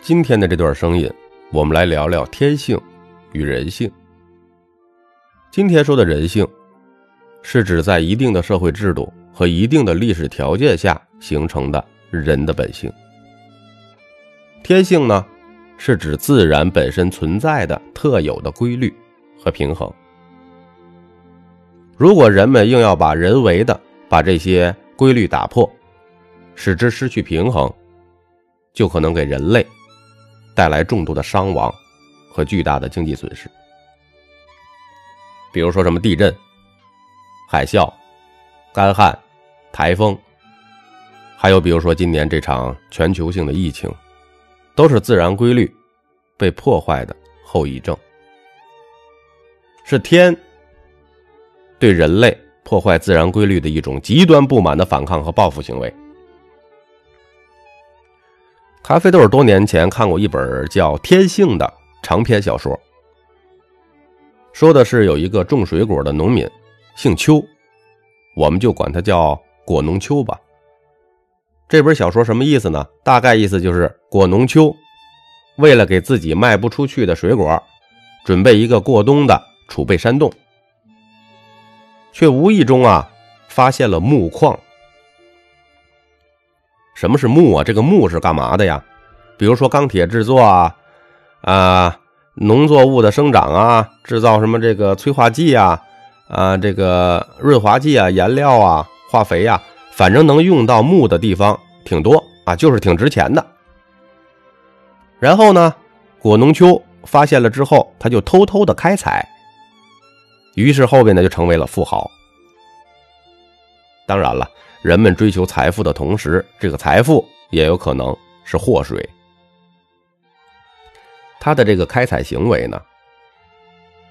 今天的这段声音，我们来聊聊天性与人性。今天说的人性，是指在一定的社会制度和一定的历史条件下形成的人的本性。天性呢，是指自然本身存在的特有的规律和平衡。如果人们硬要把人为的把这些规律打破，使之失去平衡，就可能给人类。带来重度的伤亡和巨大的经济损失，比如说什么地震、海啸、干旱、台风，还有比如说今年这场全球性的疫情，都是自然规律被破坏的后遗症，是天对人类破坏自然规律的一种极端不满的反抗和报复行为。咖啡豆多年前看过一本叫《天性》的长篇小说，说的是有一个种水果的农民，姓邱，我们就管他叫果农邱吧。这本小说什么意思呢？大概意思就是果农邱为了给自己卖不出去的水果准备一个过冬的储备山洞，却无意中啊发现了木矿。什么是木啊？这个木是干嘛的呀？比如说钢铁制作啊，啊，农作物的生长啊，制造什么这个催化剂啊，啊，这个润滑剂啊，颜料啊，化肥呀，反正能用到木的地方挺多啊，就是挺值钱的。然后呢，果农丘发现了之后，他就偷偷的开采，于是后边呢就成为了富豪。当然了。人们追求财富的同时，这个财富也有可能是祸水。他的这个开采行为呢，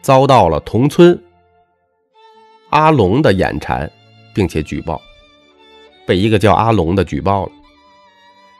遭到了同村阿龙的眼馋，并且举报，被一个叫阿龙的举报了，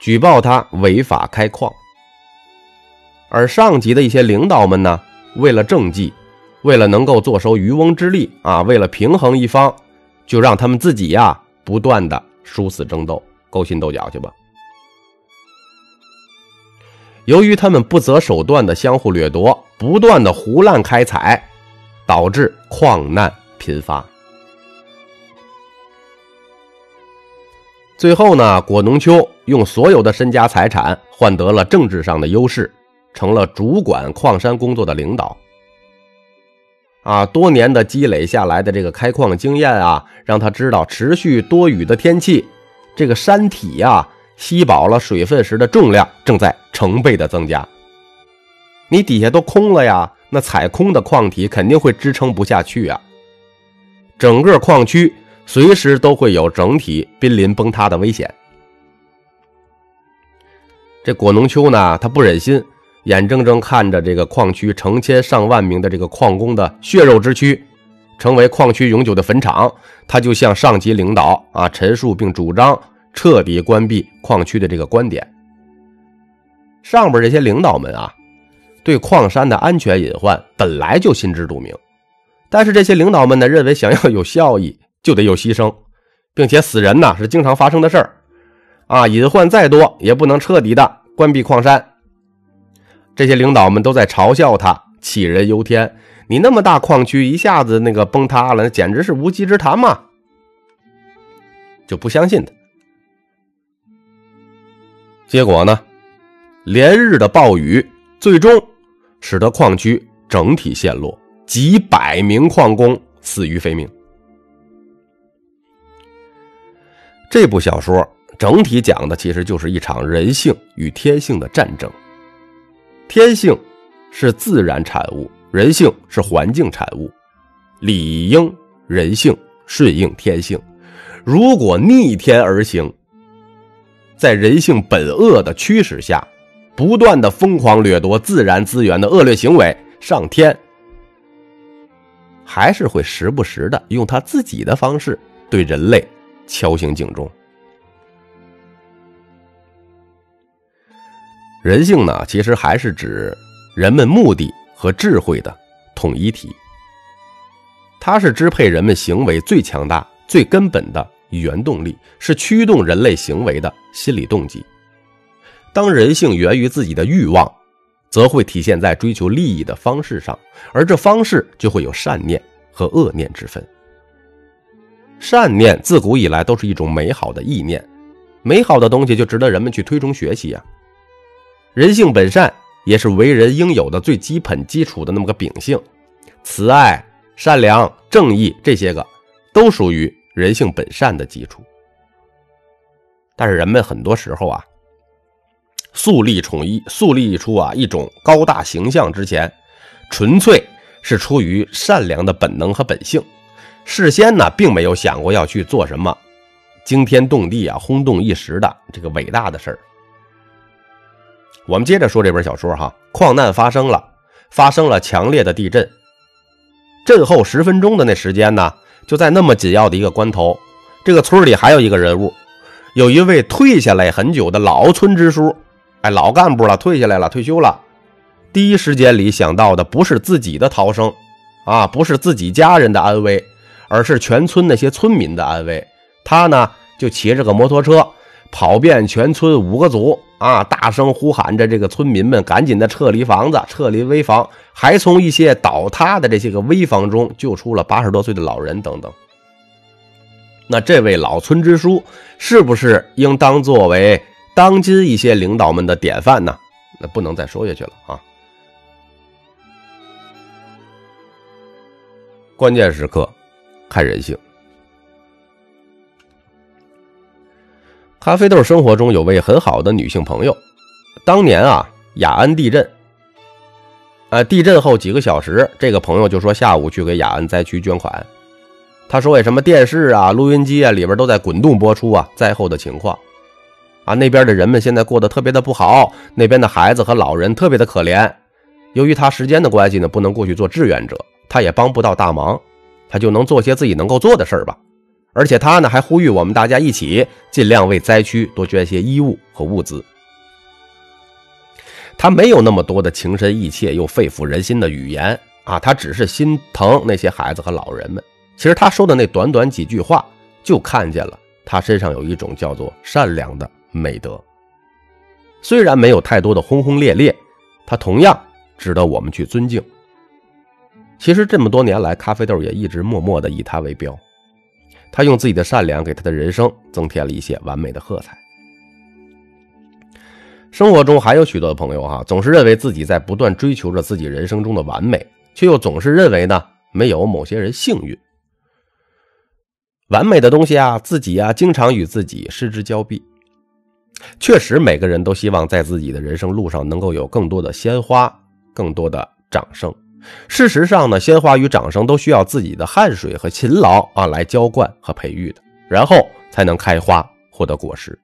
举报他违法开矿。而上级的一些领导们呢，为了政绩，为了能够坐收渔翁之利啊，为了平衡一方，就让他们自己呀。不断的殊死争斗，勾心斗角去吧。由于他们不择手段的相互掠夺，不断的胡乱开采，导致矿难频发。最后呢，果农秋用所有的身家财产换得了政治上的优势，成了主管矿山工作的领导。啊，多年的积累下来的这个开矿经验啊，让他知道持续多雨的天气，这个山体呀吸饱了水分时的重量正在成倍的增加。你底下都空了呀，那踩空的矿体肯定会支撑不下去啊。整个矿区随时都会有整体濒临崩塌的危险。这果农秋呢，他不忍心。眼睁睁看着这个矿区成千上万名的这个矿工的血肉之躯，成为矿区永久的坟场，他就向上级领导啊陈述并主张彻底关闭矿区的这个观点。上边这些领导们啊，对矿山的安全隐患本来就心知肚明，但是这些领导们呢认为，想要有效益就得有牺牲，并且死人呢是经常发生的事儿啊，隐患再多也不能彻底的关闭矿山。这些领导们都在嘲笑他杞人忧天，你那么大矿区一下子那个崩塌了，那简直是无稽之谈嘛！就不相信他。结果呢，连日的暴雨最终使得矿区整体陷落，几百名矿工死于非命。这部小说整体讲的其实就是一场人性与天性的战争。天性是自然产物，人性是环境产物，理应人性顺应天性。如果逆天而行，在人性本恶的驱使下，不断的疯狂掠夺自然资源的恶劣行为，上天还是会时不时的用他自己的方式对人类敲醒警钟。人性呢，其实还是指人们目的和智慧的统一体。它是支配人们行为最强大、最根本的原动力，是驱动人类行为的心理动机。当人性源于自己的欲望，则会体现在追求利益的方式上，而这方式就会有善念和恶念之分。善念自古以来都是一种美好的意念，美好的东西就值得人们去推崇学习啊。人性本善也是为人应有的最基本基础的那么个秉性，慈爱、善良、正义这些个都属于人性本善的基础。但是人们很多时候啊，树立宠一树立一出啊一种高大形象之前，纯粹是出于善良的本能和本性。事先呢，并没有想过要去做什么惊天动地啊、轰动一时的这个伟大的事儿。我们接着说这本小说哈，矿难发生了，发生了强烈的地震。震后十分钟的那时间呢，就在那么紧要的一个关头，这个村里还有一个人物，有一位退下来很久的老村支书，哎，老干部了，退下来了，退休了。第一时间里想到的不是自己的逃生啊，不是自己家人的安危。而是全村那些村民的安危，他呢就骑着个摩托车跑遍全村五个组啊，大声呼喊着这个村民们赶紧的撤离房子，撤离危房，还从一些倒塌的这些个危房中救出了八十多岁的老人等等。那这位老村支书是不是应当作为当今一些领导们的典范呢？那不能再说下去了啊！关键时刻。看人性。咖啡豆生活中有位很好的女性朋友，当年啊，雅安地震，啊，地震后几个小时，这个朋友就说下午去给雅安灾区捐款。他说：“为什么电视啊、录音机啊里边都在滚动播出啊灾后的情况？啊，那边的人们现在过得特别的不好，那边的孩子和老人特别的可怜。由于他时间的关系呢，不能过去做志愿者，他也帮不到大忙。”他就能做些自己能够做的事儿吧，而且他呢还呼吁我们大家一起尽量为灾区多捐些衣物和物资。他没有那么多的情深意切又肺腑人心的语言啊，他只是心疼那些孩子和老人们。其实他说的那短短几句话，就看见了他身上有一种叫做善良的美德。虽然没有太多的轰轰烈烈，他同样值得我们去尊敬。其实这么多年来，咖啡豆也一直默默的以他为标。他用自己的善良给他的人生增添了一些完美的色彩。生活中还有许多的朋友哈，总是认为自己在不断追求着自己人生中的完美，却又总是认为呢没有某些人幸运。完美的东西啊，自己啊，经常与自己失之交臂。确实，每个人都希望在自己的人生路上能够有更多的鲜花，更多的掌声。事实上呢，鲜花与掌声都需要自己的汗水和勤劳啊来浇灌和培育的，然后才能开花获得果实。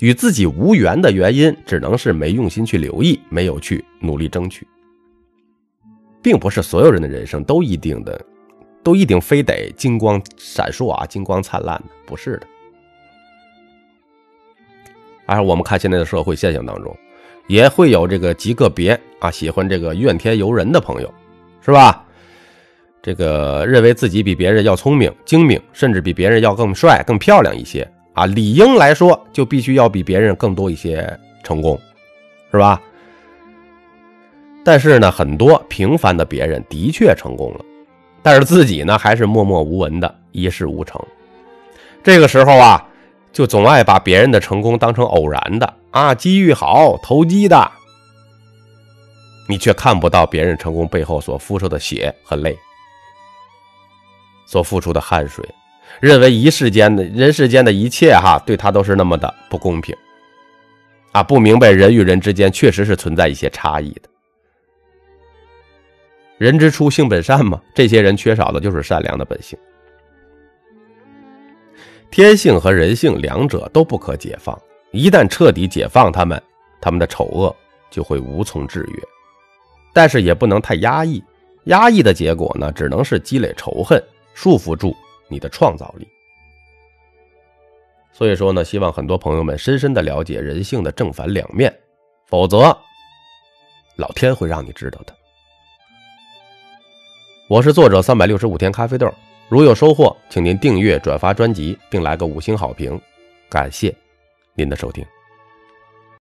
与自己无缘的原因，只能是没用心去留意，没有去努力争取，并不是所有人的人生都一定的，都一定非得金光闪烁啊，金光灿烂的，不是的。而我们看现在的社会现象当中，也会有这个极个别啊喜欢这个怨天尤人的朋友。是吧？这个认为自己比别人要聪明、精明，甚至比别人要更帅、更漂亮一些啊，理应来说就必须要比别人更多一些成功，是吧？但是呢，很多平凡的别人的确成功了，但是自己呢还是默默无闻的一事无成。这个时候啊，就总爱把别人的成功当成偶然的啊，机遇好、投机的。你却看不到别人成功背后所付出的血和泪，所付出的汗水，认为一世间的人世间的一切哈，对他都是那么的不公平，啊，不明白人与人之间确实是存在一些差异的。人之初性本善嘛，这些人缺少的就是善良的本性。天性和人性两者都不可解放，一旦彻底解放他们，他们的丑恶就会无从制约。但是也不能太压抑，压抑的结果呢，只能是积累仇恨，束缚住你的创造力。所以说呢，希望很多朋友们深深的了解人性的正反两面，否则，老天会让你知道的。我是作者三百六十五天咖啡豆，如有收获，请您订阅、转发专辑，并来个五星好评，感谢您的收听。